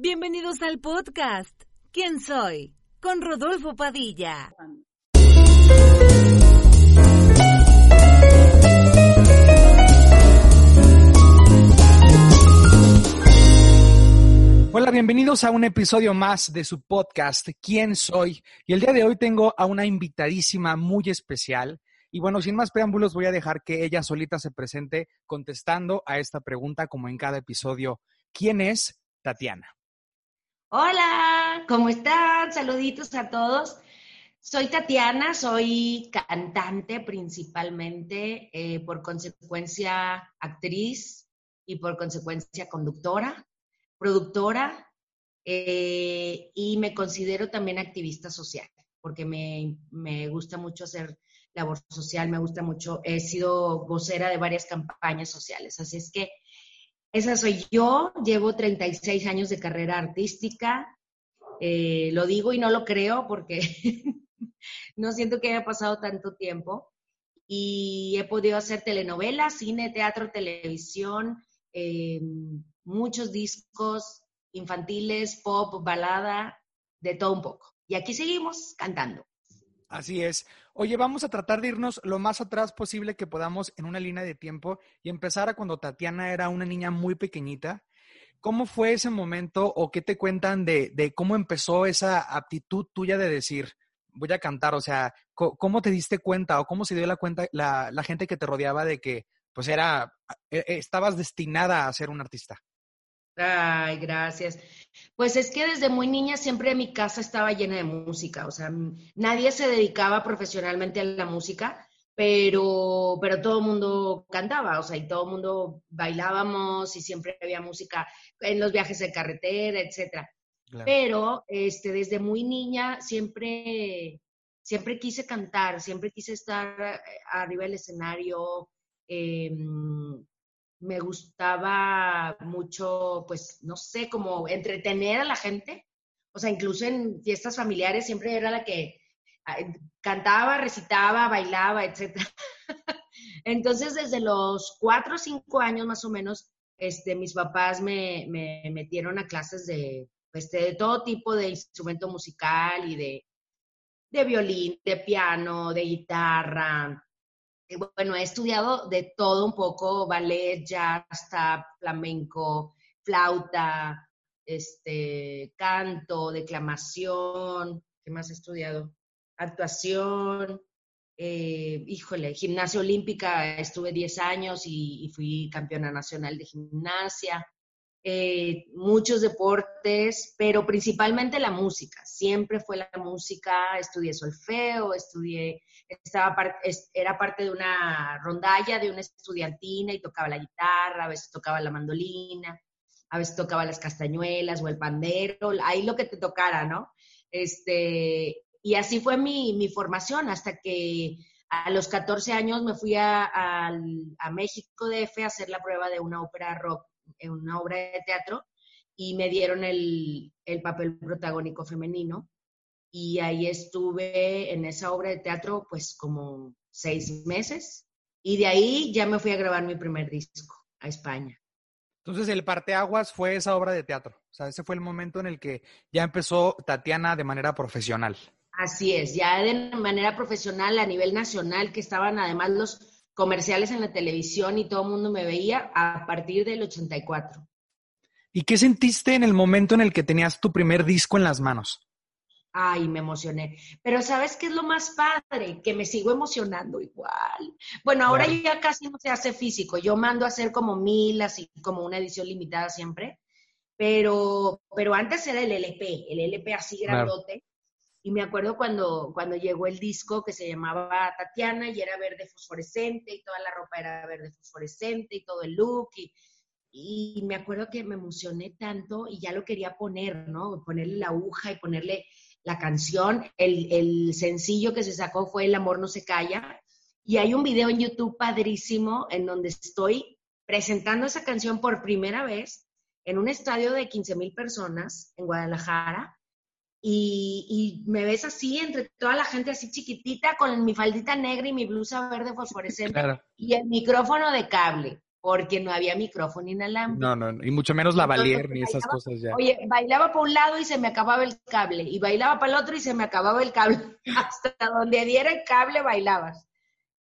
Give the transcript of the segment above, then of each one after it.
Bienvenidos al podcast. ¿Quién soy? Con Rodolfo Padilla. Hola, bienvenidos a un episodio más de su podcast, ¿Quién soy? Y el día de hoy tengo a una invitadísima muy especial. Y bueno, sin más preámbulos, voy a dejar que ella solita se presente contestando a esta pregunta como en cada episodio. ¿Quién es Tatiana? Hola, ¿cómo están? Saluditos a todos. Soy Tatiana, soy cantante principalmente, eh, por consecuencia actriz y por consecuencia conductora, productora eh, y me considero también activista social porque me, me, gusta mucho hacer labor social, me gusta mucho, he sido vocera de varias campañas sociales, así es que esa soy yo, llevo 36 años de carrera artística. Eh, lo digo y no lo creo porque no siento que haya pasado tanto tiempo. Y he podido hacer telenovelas, cine, teatro, televisión, eh, muchos discos infantiles, pop, balada, de todo un poco. Y aquí seguimos cantando. Así es. Oye, vamos a tratar de irnos lo más atrás posible que podamos en una línea de tiempo y empezar a cuando Tatiana era una niña muy pequeñita. ¿Cómo fue ese momento o qué te cuentan de, de cómo empezó esa aptitud tuya de decir, voy a cantar? O sea, ¿cómo te diste cuenta o cómo se dio la cuenta la, la gente que te rodeaba de que pues era, e, estabas destinada a ser un artista? Ay, gracias. Pues es que desde muy niña siempre mi casa estaba llena de música, o sea, nadie se dedicaba profesionalmente a la música, pero, pero todo el mundo cantaba, o sea, y todo el mundo bailábamos y siempre había música en los viajes de carretera, etcétera. Pero este, desde muy niña siempre, siempre quise cantar, siempre quise estar eh, arriba del escenario. Eh, me gustaba mucho, pues, no sé, como entretener a la gente. O sea, incluso en fiestas familiares siempre era la que cantaba, recitaba, bailaba, etc. Entonces, desde los cuatro o cinco años más o menos, este, mis papás me, me metieron a clases de, pues, de todo tipo de instrumento musical y de, de violín, de piano, de guitarra, bueno, he estudiado de todo un poco, ballet, jazz, tap, flamenco, flauta, este, canto, declamación, ¿qué más he estudiado? Actuación, eh, híjole, gimnasia olímpica, estuve 10 años y, fui campeona nacional de gimnasia. Eh, muchos deportes, pero principalmente la música. Siempre fue la música, estudié solfeo, estudié estaba era parte de una rondalla, de una estudiantina y tocaba la guitarra, a veces tocaba la mandolina, a veces tocaba las castañuelas o el pandero, ahí lo que te tocara, ¿no? Este, y así fue mi, mi formación hasta que a los 14 años me fui a, a, a México a hacer la prueba de una ópera rock, en una obra de teatro, y me dieron el, el papel protagónico femenino y ahí estuve en esa obra de teatro pues como seis meses y de ahí ya me fui a grabar mi primer disco a España. Entonces el parteaguas fue esa obra de teatro, o sea, ese fue el momento en el que ya empezó Tatiana de manera profesional. Así es, ya de manera profesional a nivel nacional, que estaban además los comerciales en la televisión y todo el mundo me veía a partir del 84. ¿Y qué sentiste en el momento en el que tenías tu primer disco en las manos? Ay, me emocioné. Pero ¿sabes qué es lo más padre? Que me sigo emocionando igual. Bueno, ahora ya casi no se hace físico. Yo mando a hacer como mil, así como una edición limitada siempre. Pero, pero antes era el LP, el LP así grandote. Y me acuerdo cuando, cuando llegó el disco que se llamaba Tatiana y era verde fosforescente y toda la ropa era verde fosforescente y todo el look. Y, y me acuerdo que me emocioné tanto y ya lo quería poner, ¿no? Ponerle la aguja y ponerle la canción. El, sencillo que se sacó fue El amor no se calla. Y hay un video en YouTube padrísimo en donde estoy presentando esa canción por primera vez en un estadio de 15 mil personas en Guadalajara. Y, me ves así entre toda la gente así chiquitita con mi faldita negra y mi blusa verde fosforescente y el micrófono de cable. porque no había micrófono inalámbrico. No, no, y mucho menos la valier ni esas cosas ya. Oye, bailaba para un lado y se me acababa el cable, y bailaba para el otro y se me acababa el cable. Hasta donde diera el cable bailabas.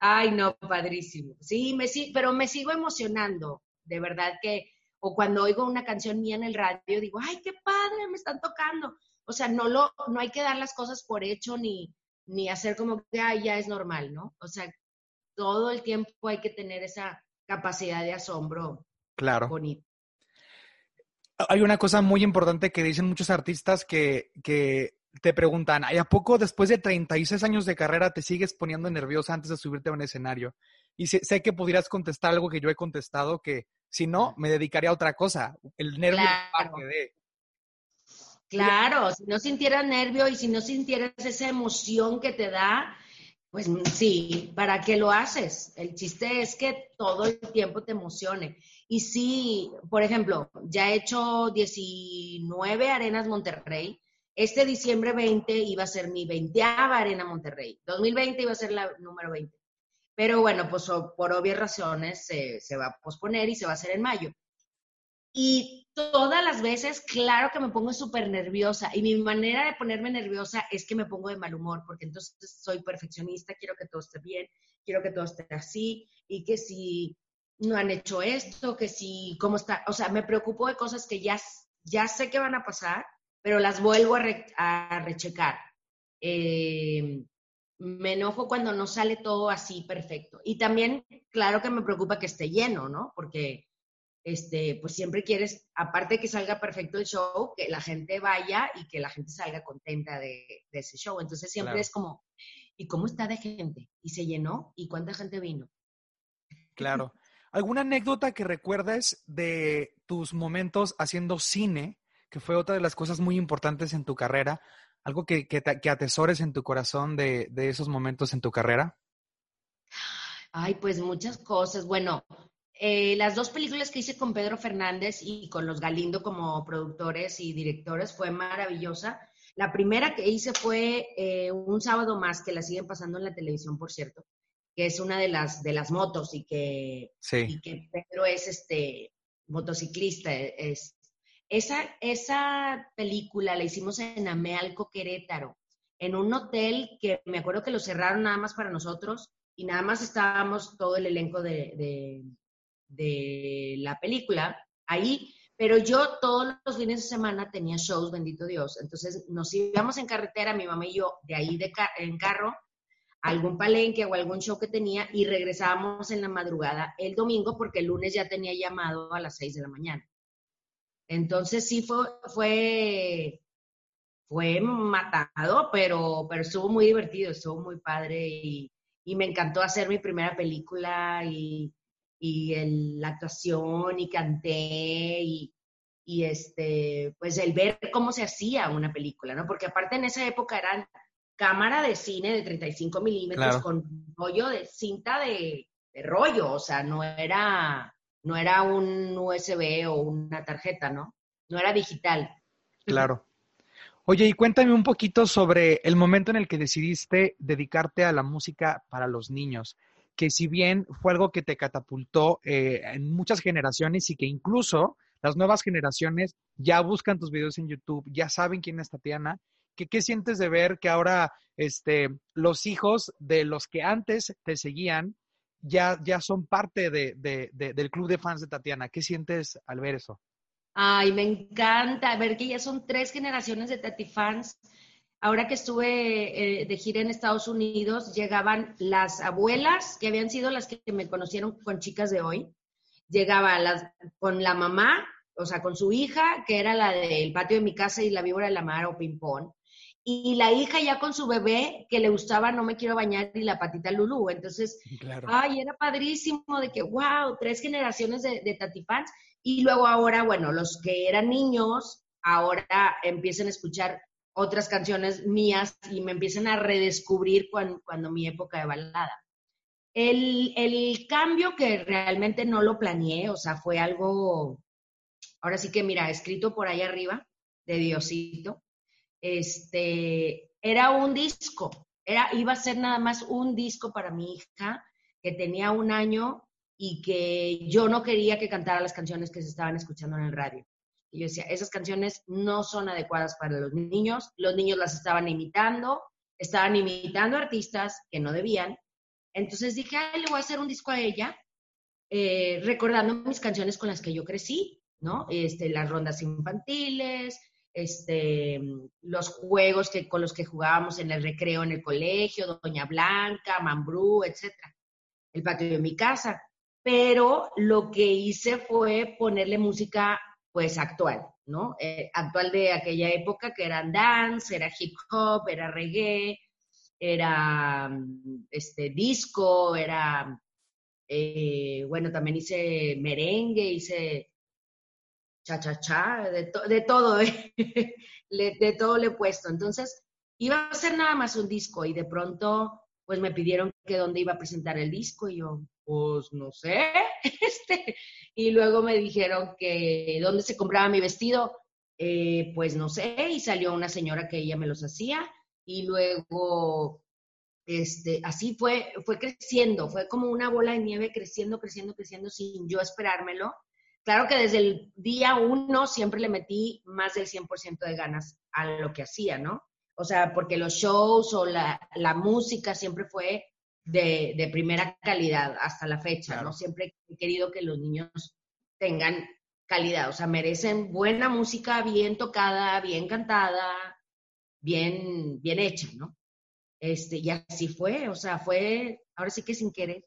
Ay, no, padrísimo. Sí, me, pero me sigo emocionando, de verdad que, o cuando oigo una canción mía en el radio, digo, ay, qué padre, me están tocando. O sea, no, lo, no hay que dar las cosas por hecho ni, ni hacer como que ya es normal, ¿no? O sea, todo el tiempo hay que tener esa capacidad de asombro claro. bonito. Hay una cosa muy importante que dicen muchos artistas que, que te preguntan, ¿a poco después de 36 años de carrera te sigues poniendo nerviosa antes de subirte a un escenario? Y sé, que pudieras contestar algo que yo he contestado, que si no, me dedicaría a otra cosa. El nervio claro. de... Claro, si no sintieras nervio y si no sintieras esa emoción que te da, pues sí, ¿para qué lo haces? El chiste es que todo el tiempo te emocione. Y sí, por ejemplo, ya he hecho 19 Arenas Monterrey. Este diciembre 20 iba a ser mi 20 Arena Monterrey. 2020 iba a ser la número 20. Pero bueno, pues por obvias razones se, se va a posponer y se va a hacer en mayo. Y todas las veces, claro que me pongo súper nerviosa. Y mi manera de ponerme nerviosa es que me pongo de mal humor, porque entonces soy perfeccionista, quiero que todo esté bien, quiero que todo esté así, y que si no han hecho esto, que si, cómo está, o sea, me preocupo de cosas que ya, ya sé que van a pasar, pero las vuelvo a, rechecar. Eh, me enojo cuando no sale todo así perfecto. Y también, claro que me preocupa que esté lleno, ¿no? Porque este, pues siempre quieres, aparte de que salga perfecto el show, que la gente vaya y que la gente salga contenta de, ese show. Entonces siempre es como, ¿y cómo está de gente? ¿Y se llenó? ¿Y cuánta gente vino? Claro. ¿Alguna anécdota que recuerdes de tus momentos haciendo cine, que fue otra de las cosas muy importantes en tu carrera? ¿Algo que, que, atesores en tu corazón de, de esos momentos en tu carrera? Ay, pues muchas cosas. Bueno, eh, las dos películas que hice con Pedro Fernández y con los Galindo como productores y directores fue maravillosa. La primera que hice fue eh, un sábado más, que la siguen pasando en la televisión, por cierto, que es una de las, de las motos y que, que Pedro es este motociclista. Es, esa, esa película la hicimos en Amealco, Querétaro, en un hotel que me acuerdo que lo cerraron nada más para nosotros y nada más estábamos todo el elenco de de la película ahí, pero yo todos los fines de semana tenía shows, bendito Dios. Entonces nos íbamos en carretera, mi mamá y yo, de ahí de en carro, a algún palenque o algún show que tenía y regresábamos en la madrugada el domingo porque el lunes ya tenía llamado a las 6 de la mañana. Entonces sí fue, fue, fue matado, pero, pero estuvo muy divertido, estuvo muy padre y, y me encantó hacer mi primera película y, y la actuación y canté y, y, este, pues el ver cómo se hacía una película, ¿no? Porque aparte en esa época eran cámara de cine de 35 milímetros con rollo de cinta de, rollo, o sea, no era, no era un USB o una tarjeta, ¿no? No era digital. Claro. Oye, y cuéntame un poquito sobre el momento en el que decidiste dedicarte a la música para los niños que si bien fue algo que te catapultó eh, en muchas generaciones y que incluso las nuevas generaciones ya buscan tus videos en YouTube, ya saben quién es Tatiana, ¿qué, qué sientes de ver que ahora este, los hijos de los que antes te seguían ya, ya son parte de, del club de fans de Tatiana? ¿Qué sientes al ver eso? Ay, me encanta ver que ya son tres generaciones de Tati fans ahora que estuve eh, de gira en Estados Unidos, llegaban las abuelas, que habían sido las que me conocieron con chicas de hoy, llegaba las, con la mamá, o sea, con su hija, que era la del patio de mi casa y la víbora de la mar o ping-pong, y la hija ya con su bebé que le gustaba No me quiero bañar y la patita Lulú. Entonces, ay, era padrísimo de que, wow, tres generaciones de, de tatifans. Y luego ahora, bueno, los que eran niños, ahora empiezan a escuchar otras canciones mías y me empiezan a redescubrir cuando, mi época de balada. El, el, cambio que realmente no lo planeé, o sea, fue algo, ahora sí que mira, escrito por ahí arriba, de Diosito, este, era un disco, era, iba a ser nada más un disco para mi hija, que tenía un año y que yo no quería que cantara las canciones que se estaban escuchando en el radio. Y yo decía, esas canciones no son adecuadas para los niños, los niños las estaban imitando, estaban imitando artistas que no debían. Entonces dije, ay, le voy a hacer un disco a ella, eh, recordando mis canciones con las que yo crecí, ¿no? Este, las rondas infantiles, este, los juegos que, con los que jugábamos en el recreo en el colegio, Doña Blanca, Mambrú, etcétera, el patio de mi casa. Pero lo que hice fue ponerle música pues actual, ¿no? Eh, actual de aquella época que era dance, era hip hop, era reggae, era mm, este disco, era eh, bueno, también hice merengue, hice cha-cha-cha, de, de, todo, ¿eh? de todo le he puesto. Entonces, iba a ser nada más un disco y de pronto, pues me pidieron que dónde iba a presentar el disco y yo, pues no sé, este, y luego me dijeron que dónde se compraba mi vestido, eh, pues no sé, y salió una señora que ella me los hacía, y luego, este, así fue, fue creciendo, fue como una bola de nieve creciendo, creciendo, creciendo sin yo esperármelo. Claro que desde el día uno siempre le metí más del 100% de ganas a lo que hacía, ¿no? O sea, porque los shows o la, la música siempre fue de, primera calidad hasta la fecha, ¿no? Siempre he querido que los niños tengan calidad, o sea, merecen buena música, bien tocada, bien cantada, bien, bien hecha, ¿no? Este, y así fue, o sea, fue, ahora sí que sin querer.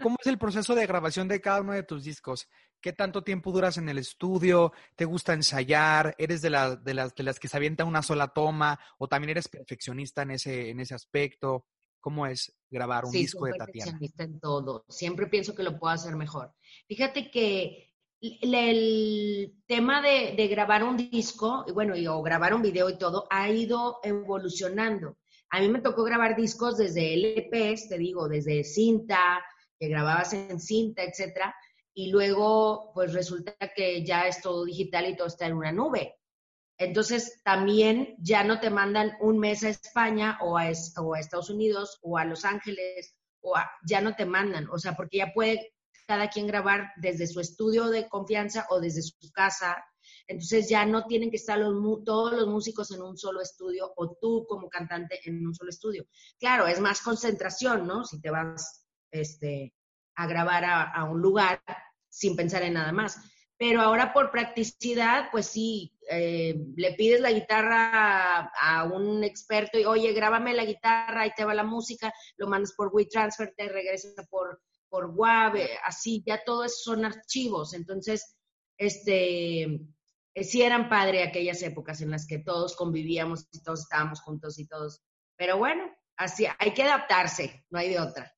¿Cómo, es el proceso de grabación de cada uno de tus discos? ¿Qué tanto tiempo duras en el estudio? ¿Te gusta ensayar? ¿Eres de, de, las, de las que se avienta una sola toma? ¿O también eres perfeccionista en ese, en ese aspecto? Cómo es grabar un disco de Tatiana. en todo. Siempre pienso que lo puedo hacer mejor. Fíjate que el, tema de, grabar un disco, bueno, o grabar un video y todo, ha ido evolucionando. A mí me tocó grabar discos desde LPs, te digo, desde cinta, que grababas en cinta, etcétera, y luego, pues resulta que ya es todo digital y todo está en una nube. Entonces, también ya no te mandan un mes a España o a, Estados Unidos o a Los Ángeles, o ya no te mandan, o sea, porque ya puede cada quien grabar desde su estudio de confianza o desde su casa. Entonces ya no tienen que estar todos los músicos en un solo estudio o tú como cantante en un solo estudio. Claro, es más concentración, ¿no? Si te vas este, a grabar a un lugar sin pensar en nada más pero ahora por practicidad, pues sí, eh, le pides la guitarra a, un experto y, oye, grábame la guitarra, ahí te va la música, lo mandas por WeTransfer, te regresa por, por WAV, así, ya todo eso son archivos. Entonces, este, eh, sí eran padre aquellas épocas en las que todos convivíamos y todos estábamos juntos y todos. Pero bueno, así, hay que adaptarse, no hay de otra.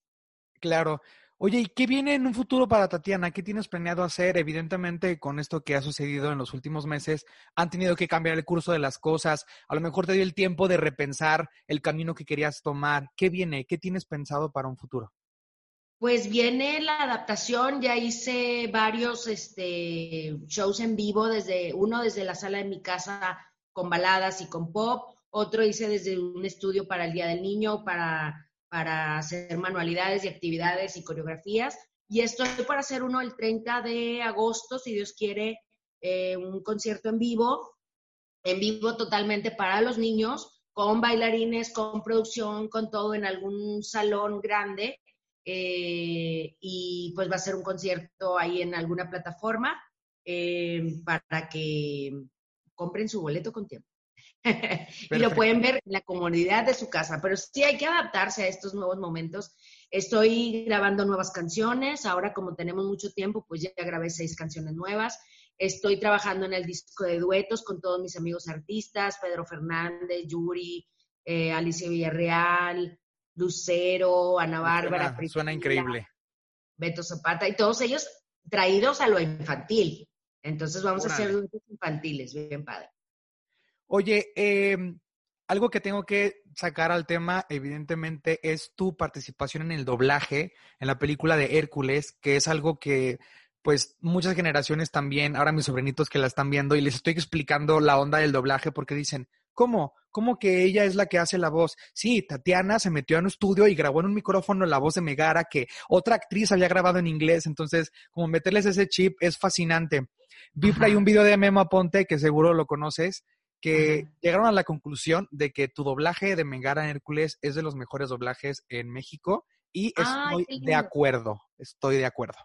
Claro. Oye, ¿y qué viene en un futuro para Tatiana? ¿Qué tienes planeado hacer? Evidentemente, con esto que ha sucedido en los últimos meses, han tenido que cambiar el curso de las cosas. A lo mejor te dio el tiempo de repensar el camino que querías tomar. ¿Qué viene? ¿Qué tienes pensado para un futuro? Pues viene la adaptación, ya hice varios este, shows en vivo, desde uno desde la sala de mi casa con baladas y con pop, otro hice desde un estudio para el Día del Niño, para para hacer manualidades y actividades y coreografías. Y estoy para hacer uno el 30 de agosto, si Dios quiere, eh, un concierto en vivo, en vivo totalmente para los niños, con bailarines, con producción, con todo en algún salón grande. Eh, y pues va a ser un concierto ahí en alguna plataforma eh, para que compren su boleto con tiempo. y lo pueden ver en la comunidad de su casa, pero sí hay que adaptarse a estos nuevos momentos. Estoy grabando nuevas canciones, ahora como tenemos mucho tiempo, pues ya grabé seis canciones nuevas. Estoy trabajando en el disco de duetos con todos mis amigos artistas, Pedro Fernández, Yuri, eh, Alicia Villarreal, Lucero, Ana Bárbara. Suena, increíble. Beto Zapata y todos ellos traídos a lo infantil. Entonces vamos a hacer duetos infantiles, bien padre. Oye, em, algo que tengo que sacar al tema, evidentemente, es tu participación en el doblaje en la película de Hércules, que es algo que, pues, muchas generaciones también, ahora mis sobrinitos que la están viendo, y les estoy explicando la onda del doblaje porque dicen, ¿cómo? ¿Cómo que ella es la que hace la voz? Sí, Tatiana se metió en un estudio y grabó en un micrófono la voz de Megara que otra actriz había grabado en inglés, entonces como meterles ese chip es fascinante. Vi por ahí un video de Memo Aponte, que seguro lo conoces, que llegaron a la conclusión de que tu doblaje de Megara en Hércules es de los mejores doblajes en México y estoy de acuerdo, estoy de acuerdo.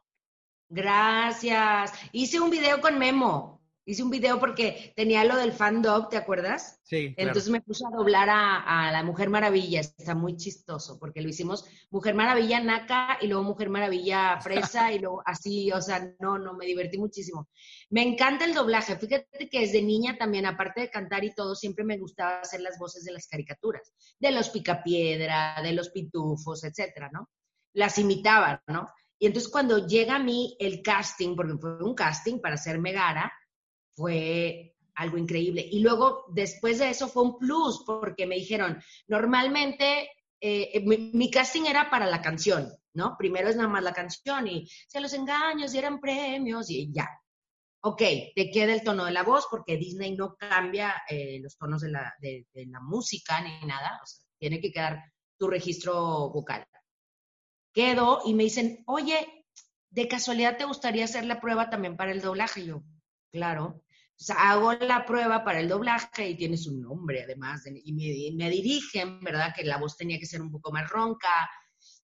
Gracias. Hice un video con Memo. Hice un video porque tenía lo del fan dog, ¿te acuerdas? Sí. Entonces me puse a doblar a, la Mujer Maravilla. Está muy chistoso porque lo hicimos Mujer Maravilla Naca y luego Mujer Maravilla Fresa y luego así, o sea, no, no, me divertí muchísimo. Me encanta el doblaje. Fíjate que desde niña también, aparte de cantar y todo, siempre me gustaba hacer las voces de las caricaturas, de los Picapiedra, de los Pitufos, etcétera, ¿no? Las imitaba, ¿no? Y entonces cuando llega a mí el casting, porque fue un casting para ser Megara, fue algo increíble. Y luego, después de eso, fue un plus, porque me dijeron, normalmente eh, mi, casting era para la canción, ¿no? Primero es nada más la canción y se los engaños y eran premios y ya. Ok, te queda el tono de la voz porque Disney no cambia eh, los tonos de la, de, la, música ni nada, o sea, tiene que quedar tu registro vocal. Quedo y me dicen, oye, ¿de casualidad te gustaría hacer la prueba también para el doblaje? Y yo, claro. O sea, hago la prueba para el doblaje y tiene su nombre además, y me, dirigen, ¿verdad? Que la voz tenía que ser un poco más ronca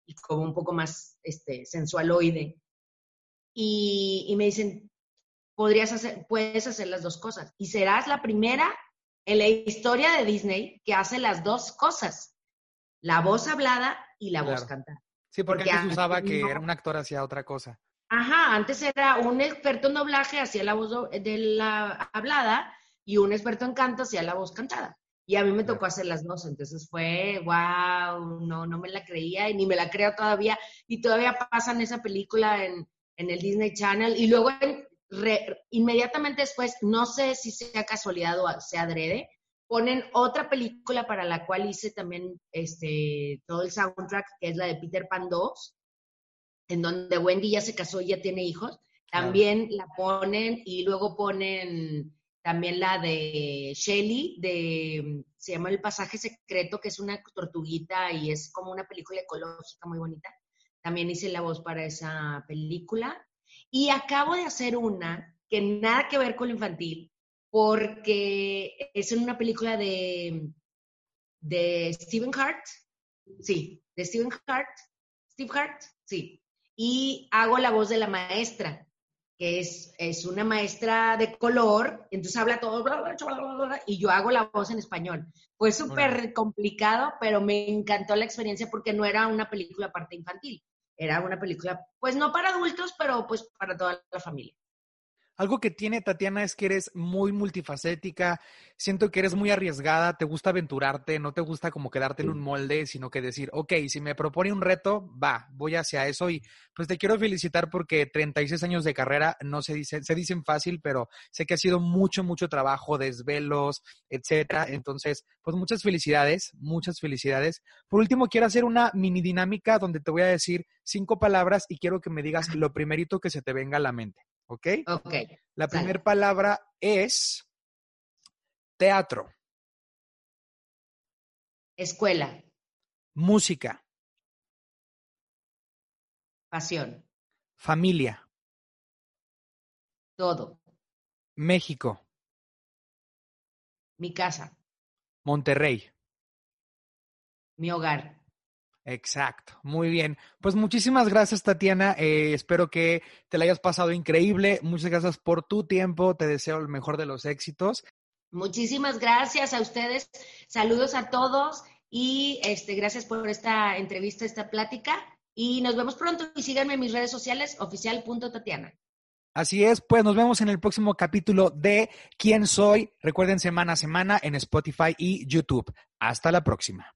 y como un poco más este, sensualoide. Y, y me dicen, podrías hacer, puedes hacer las dos cosas. Y serás la primera en la historia de Disney que hace las dos cosas, la voz hablada y la voz cantada. Sí, porque, antes usaba que era un actor hacia otra cosa. Ajá, antes era un experto en doblaje, hacía la voz de la hablada, y un experto en canto hacía la voz cantada. Y a mí me tocó hacer las dos, entonces fue, wow, no, no me la creía y ni me la creo todavía. Y todavía pasan esa película en, en el Disney Channel. Y luego inmediatamente después, no sé si sea casualidad o sea adrede, ponen otra película para la cual hice también este, todo el soundtrack, que es la de Peter Pan 2, en donde Wendy ya se casó y ya tiene hijos, también la ponen y luego ponen también la de Shelly, de, se llama El Pasaje Secreto, que es una tortuguita y es como una película ecológica muy bonita. También hice la voz para esa película. Y acabo de hacer una que nada que ver con lo infantil, porque es en una película de, de Stephen Hart. Sí, de Stephen Hart. Steve Hart, sí y hago la voz de la maestra, que es, es una maestra de color, entonces habla todo, y yo hago la voz en español. Fue súper complicado, pero me encantó la experiencia porque no era una película parte infantil, era una película, pues no para adultos, pero pues para toda la familia. Algo que tiene Tatiana es que eres muy multifacética, siento que eres muy arriesgada, te gusta aventurarte, no te gusta como quedarte en un molde, sino que decir, ok, si me propone un reto, va, voy hacia eso y pues te quiero felicitar porque 36 años de carrera no se dicen, se dicen fácil, pero sé que ha sido mucho, mucho trabajo, desvelos, etcétera. Entonces, pues muchas felicidades, muchas felicidades. Por último, quiero hacer una mini dinámica donde te voy a decir cinco palabras y quiero que me digas lo primerito que se te venga a la mente. ¿Ok? Ok. La primera palabra es teatro. Escuela. Música. Pasión. Familia. Todo. México. Mi casa. Monterrey. Mi hogar. Exacto, muy bien. Pues muchísimas gracias, Tatiana. Eh, espero que te la hayas pasado increíble. Muchas gracias por tu tiempo. Te deseo el mejor de los éxitos. Muchísimas gracias a ustedes. Saludos a todos y este, gracias por esta entrevista, esta plática. Y nos vemos pronto y síganme en mis redes sociales, oficial.tatiana. Así es, pues nos vemos en el próximo capítulo de ¿Quién soy? Recuerden semana a semana en Spotify y YouTube. Hasta la próxima.